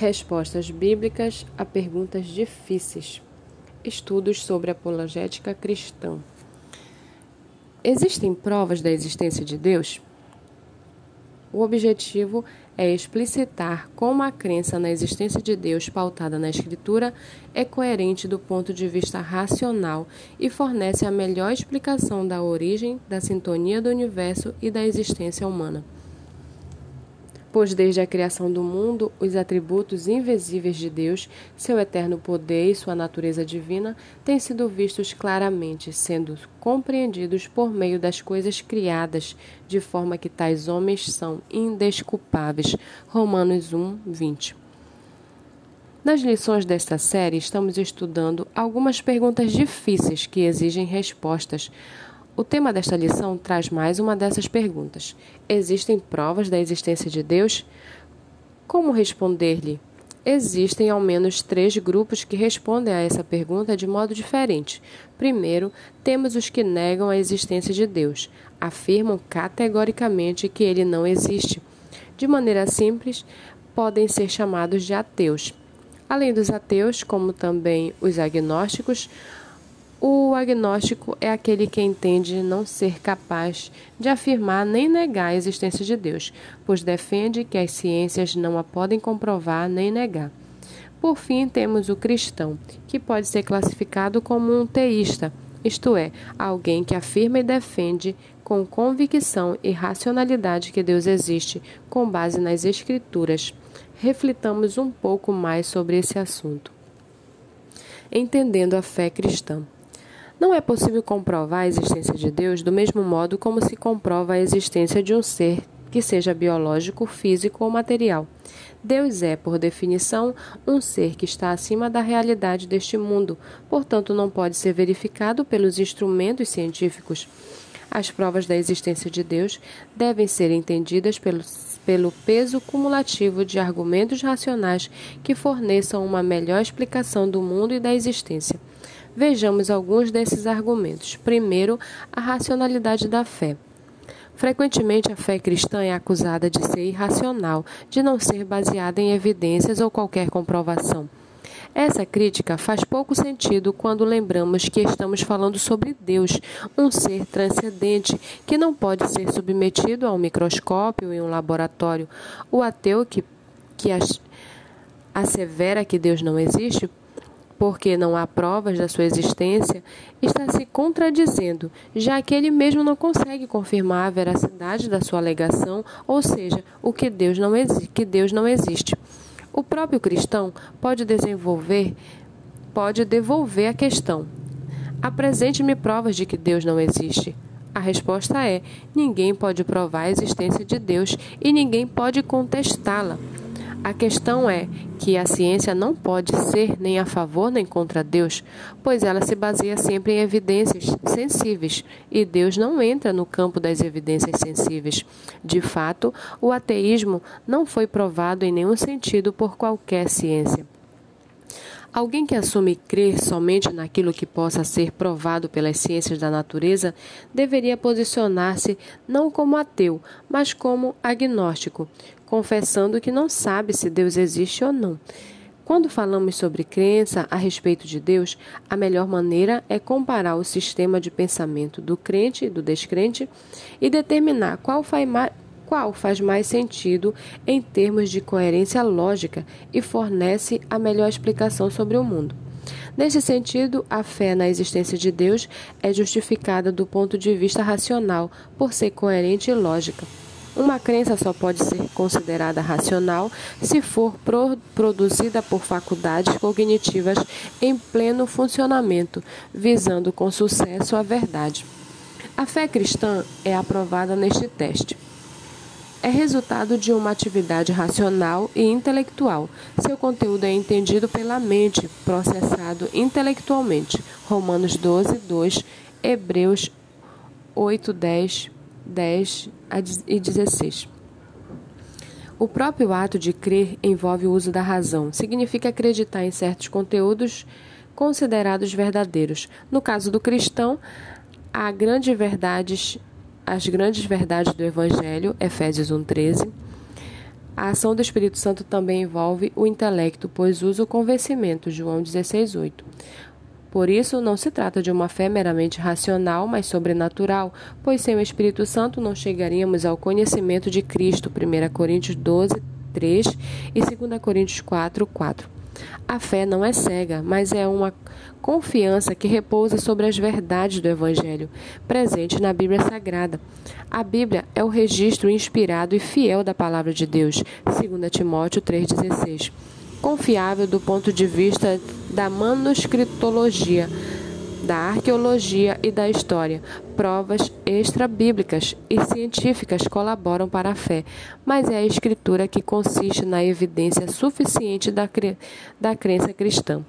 Respostas bíblicas a perguntas difíceis. Estudos sobre apologética cristã. Existem provas da existência de Deus? O objetivo é explicitar como a crença na existência de Deus pautada na Escritura é coerente do ponto de vista racional e fornece a melhor explicação da origem, da sintonia do universo e da existência humana pois desde a criação do mundo, os atributos invisíveis de Deus, seu eterno poder e sua natureza divina, têm sido vistos claramente, sendo compreendidos por meio das coisas criadas, de forma que tais homens são indesculpáveis. Romanos 1, 20. Nas lições desta série, estamos estudando algumas perguntas difíceis que exigem respostas o tema desta lição traz mais uma dessas perguntas. Existem provas da existência de Deus? Como responder-lhe? Existem ao menos três grupos que respondem a essa pergunta de modo diferente. Primeiro, temos os que negam a existência de Deus, afirmam categoricamente que ele não existe. De maneira simples, podem ser chamados de ateus. Além dos ateus, como também os agnósticos, o agnóstico é aquele que entende não ser capaz de afirmar nem negar a existência de Deus, pois defende que as ciências não a podem comprovar nem negar. Por fim, temos o cristão, que pode ser classificado como um teísta, isto é, alguém que afirma e defende com convicção e racionalidade que Deus existe, com base nas Escrituras. Reflitamos um pouco mais sobre esse assunto. Entendendo a fé cristã. Não é possível comprovar a existência de Deus do mesmo modo como se comprova a existência de um ser que seja biológico, físico ou material. Deus é, por definição, um ser que está acima da realidade deste mundo, portanto, não pode ser verificado pelos instrumentos científicos. As provas da existência de Deus devem ser entendidas pelo, pelo peso cumulativo de argumentos racionais que forneçam uma melhor explicação do mundo e da existência. Vejamos alguns desses argumentos. Primeiro, a racionalidade da fé. Frequentemente, a fé cristã é acusada de ser irracional, de não ser baseada em evidências ou qualquer comprovação. Essa crítica faz pouco sentido quando lembramos que estamos falando sobre Deus, um ser transcendente que não pode ser submetido a um microscópio em um laboratório. O ateu que, que assevera que Deus não existe porque não há provas da sua existência, está se contradizendo, já que ele mesmo não consegue confirmar a veracidade da sua alegação, ou seja, o que Deus não, que Deus não existe. O próprio cristão pode desenvolver, pode devolver a questão. Apresente-me provas de que Deus não existe. A resposta é: ninguém pode provar a existência de Deus e ninguém pode contestá-la. A questão é que a ciência não pode ser nem a favor nem contra Deus, pois ela se baseia sempre em evidências sensíveis e Deus não entra no campo das evidências sensíveis. De fato, o ateísmo não foi provado em nenhum sentido por qualquer ciência. Alguém que assume crer somente naquilo que possa ser provado pelas ciências da natureza deveria posicionar-se não como ateu, mas como agnóstico, confessando que não sabe se Deus existe ou não. Quando falamos sobre crença a respeito de Deus, a melhor maneira é comparar o sistema de pensamento do crente e do descrente e determinar qual qual faz mais sentido em termos de coerência lógica e fornece a melhor explicação sobre o mundo. Nesse sentido, a fé na existência de Deus é justificada do ponto de vista racional, por ser coerente e lógica. Uma crença só pode ser considerada racional se for pro produzida por faculdades cognitivas em pleno funcionamento, visando com sucesso a verdade. A fé cristã é aprovada neste teste é resultado de uma atividade racional e intelectual. Seu conteúdo é entendido pela mente, processado intelectualmente. Romanos 12, 2, Hebreus 8, 10, 10 e 16. O próprio ato de crer envolve o uso da razão. Significa acreditar em certos conteúdos considerados verdadeiros. No caso do cristão, há grandes verdades as grandes verdades do Evangelho, Efésios 1,13, A ação do Espírito Santo também envolve o intelecto, pois usa o convencimento, João 16:8. Por isso, não se trata de uma fé meramente racional, mas sobrenatural, pois sem o Espírito Santo não chegaríamos ao conhecimento de Cristo, 1 Coríntios 12, 3 e 2 Coríntios 4, 4. A fé não é cega, mas é uma confiança que repousa sobre as verdades do Evangelho, presente na Bíblia Sagrada. A Bíblia é o registro inspirado e fiel da palavra de Deus, 2 Timóteo 3,16 confiável do ponto de vista da manuscritologia, da arqueologia e da história. Provas extra-bíblicas e científicas colaboram para a fé, mas é a Escritura que consiste na evidência suficiente da, cre da crença cristã.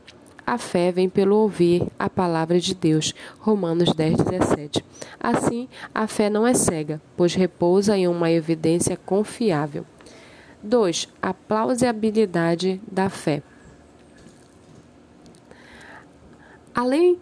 A fé vem pelo ouvir a palavra de Deus. Romanos 10, 17. Assim, a fé não é cega, pois repousa em uma evidência confiável. 2. A plausibilidade da fé. Além,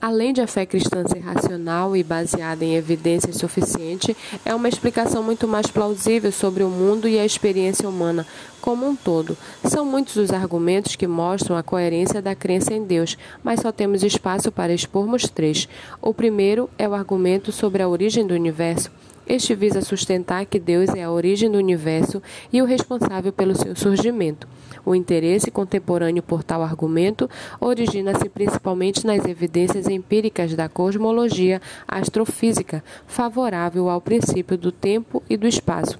além de a fé cristã ser racional e baseada em evidências suficientes, é uma explicação muito mais plausível sobre o mundo e a experiência humana como um todo. São muitos os argumentos que mostram a coerência da crença em Deus, mas só temos espaço para expormos três. O primeiro é o argumento sobre a origem do universo. Este visa sustentar que Deus é a origem do universo e o responsável pelo seu surgimento. O interesse contemporâneo por tal argumento origina-se principalmente nas evidências empíricas da cosmologia astrofísica, favorável ao princípio do tempo e do espaço.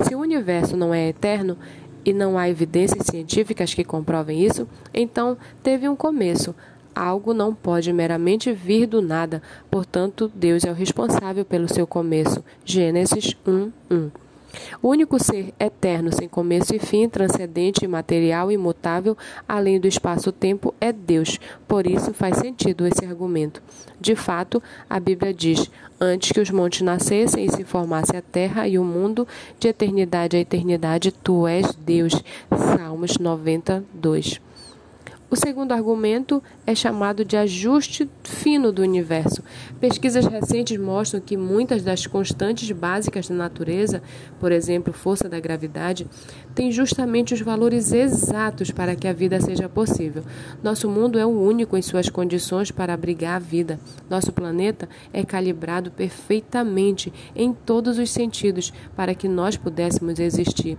Se o universo não é eterno, e não há evidências científicas que comprovem isso, então teve um começo, Algo não pode meramente vir do nada, portanto, Deus é o responsável pelo seu começo. Gênesis 1, 1. O único ser eterno, sem começo e fim, transcendente, imaterial imutável, além do espaço-tempo, é Deus. Por isso faz sentido esse argumento. De fato, a Bíblia diz: Antes que os montes nascessem e se formasse a terra e o mundo, de eternidade a eternidade, tu és Deus. Salmos 92. O segundo argumento é chamado de ajuste fino do universo. Pesquisas recentes mostram que muitas das constantes básicas da natureza, por exemplo, força da gravidade, têm justamente os valores exatos para que a vida seja possível. Nosso mundo é o único em suas condições para abrigar a vida. Nosso planeta é calibrado perfeitamente em todos os sentidos para que nós pudéssemos existir.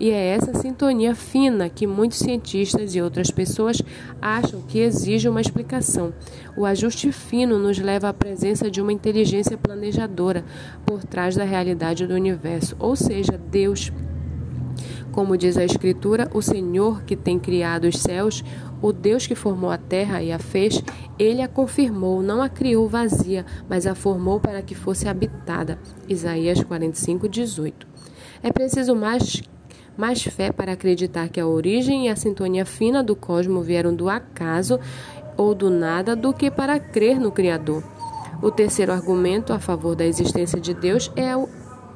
E é essa sintonia fina que muitos cientistas e outras pessoas acham que exige uma explicação. O ajuste fino nos leva à presença de uma inteligência planejadora por trás da realidade do universo, ou seja, Deus. Como diz a Escritura, o Senhor que tem criado os céus, o Deus que formou a terra e a fez, ele a confirmou, não a criou vazia, mas a formou para que fosse habitada. Isaías 45, 18. É preciso mais mais fé para acreditar que a origem e a sintonia fina do cosmos vieram do acaso ou do nada do que para crer no Criador. O terceiro argumento a favor da existência de Deus é o,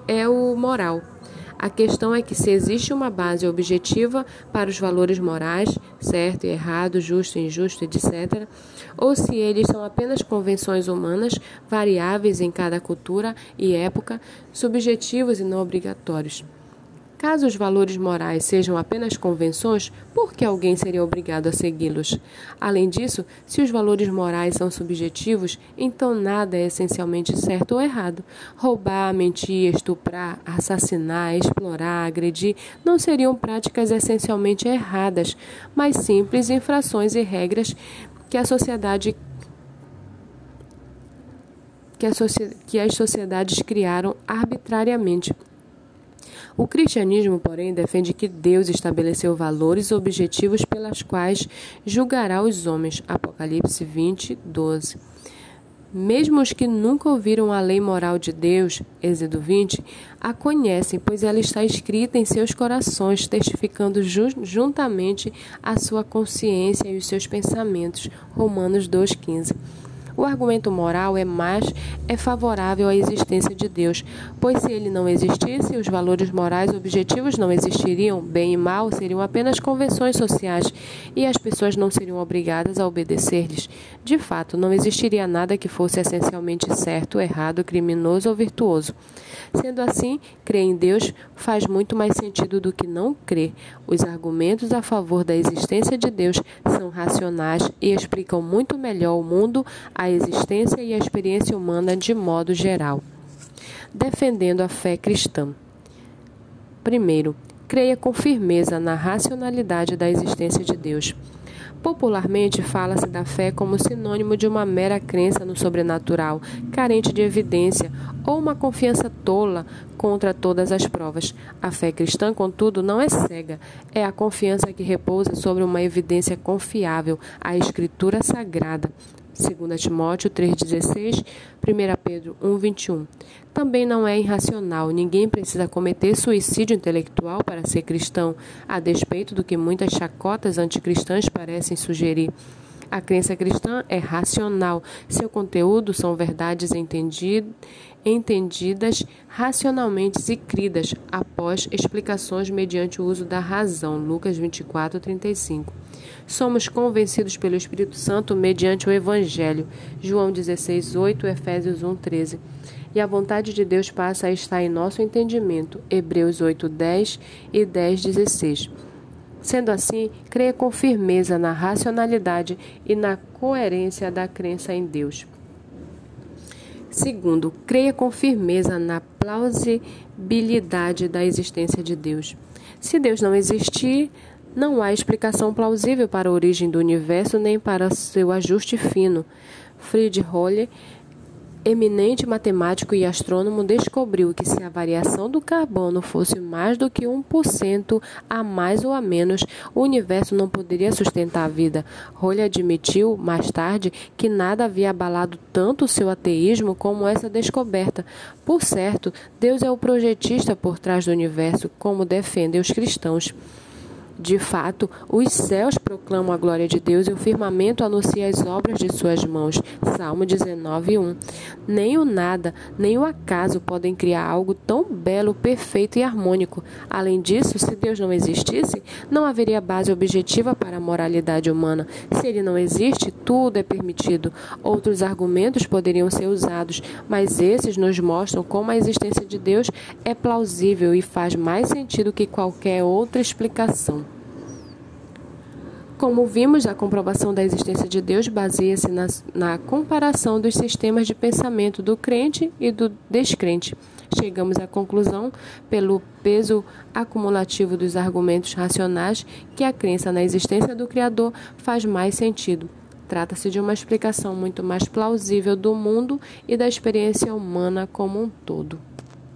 é o moral. A questão é que se existe uma base objetiva para os valores morais, certo e errado, justo e injusto, etc., ou se eles são apenas convenções humanas, variáveis em cada cultura e época, subjetivos e não obrigatórios. Caso os valores morais sejam apenas convenções, por que alguém seria obrigado a segui-los? Além disso, se os valores morais são subjetivos, então nada é essencialmente certo ou errado. Roubar, mentir, estuprar, assassinar, explorar, agredir não seriam práticas essencialmente erradas, mas simples infrações e regras que a sociedade que, as sociedades criaram arbitrariamente. O cristianismo, porém, defende que Deus estabeleceu valores objetivos pelas quais julgará os homens. Apocalipse 20, 12. Mesmo os que nunca ouviram a lei moral de Deus, Êxodo 20, a conhecem, pois ela está escrita em seus corações, testificando juntamente a sua consciência e os seus pensamentos. Romanos 2,15. O argumento moral é mais é favorável à existência de Deus, pois se ele não existisse, os valores morais objetivos não existiriam, bem e mal seriam apenas convenções sociais e as pessoas não seriam obrigadas a obedecer-lhes. De fato, não existiria nada que fosse essencialmente certo, errado, criminoso ou virtuoso. Sendo assim, crer em Deus faz muito mais sentido do que não crer. Os argumentos a favor da existência de Deus são racionais e explicam muito melhor o mundo, a existência e a experiência humana de modo geral. Defendendo a fé cristã. Primeiro, creia com firmeza na racionalidade da existência de Deus. Popularmente fala-se da fé como sinônimo de uma mera crença no sobrenatural, carente de evidência, ou uma confiança tola contra todas as provas. A fé cristã, contudo, não é cega, é a confiança que repousa sobre uma evidência confiável, a Escritura Sagrada. 2 Timóteo 3,16, 1 Pedro 1,21. Também não é irracional, ninguém precisa cometer suicídio intelectual para ser cristão, a despeito do que muitas chacotas anticristãs parecem sugerir. A crença cristã é racional, seu conteúdo são verdades entendidas entendidas racionalmente e cridas após explicações mediante o uso da razão. Lucas 24, 35. Somos convencidos pelo Espírito Santo mediante o Evangelho. João 16, 8, Efésios 1, 13. E a vontade de Deus passa a estar em nosso entendimento. Hebreus 8, 10 e 10, 16. Sendo assim, creia com firmeza na racionalidade e na coerência da crença em Deus. Segundo, creia com firmeza na plausibilidade da existência de Deus. Se Deus não existir, não há explicação plausível para a origem do universo nem para seu ajuste fino. Fried Holle eminente matemático e astrônomo descobriu que se a variação do carbono fosse mais do que 1% a mais ou a menos, o universo não poderia sustentar a vida. Rolhe admitiu, mais tarde, que nada havia abalado tanto o seu ateísmo como essa descoberta. Por certo, Deus é o projetista por trás do universo, como defendem os cristãos. De fato, os céus proclamam a glória de Deus e o firmamento anuncia as obras de suas mãos. Salmo 19, 1. Nem o nada, nem o acaso podem criar algo tão belo, perfeito e harmônico. Além disso, se Deus não existisse, não haveria base objetiva para a moralidade humana. Se ele não existe, tudo é permitido. Outros argumentos poderiam ser usados, mas esses nos mostram como a existência de Deus é plausível e faz mais sentido que qualquer outra explicação. Como vimos, a comprovação da existência de Deus baseia-se na, na, comparação dos sistemas de pensamento do crente e do descrente. Chegamos à conclusão, pelo peso acumulativo dos argumentos racionais, que a crença na existência do Criador faz mais sentido. Trata-se de uma explicação muito mais plausível do mundo e da experiência humana como um todo.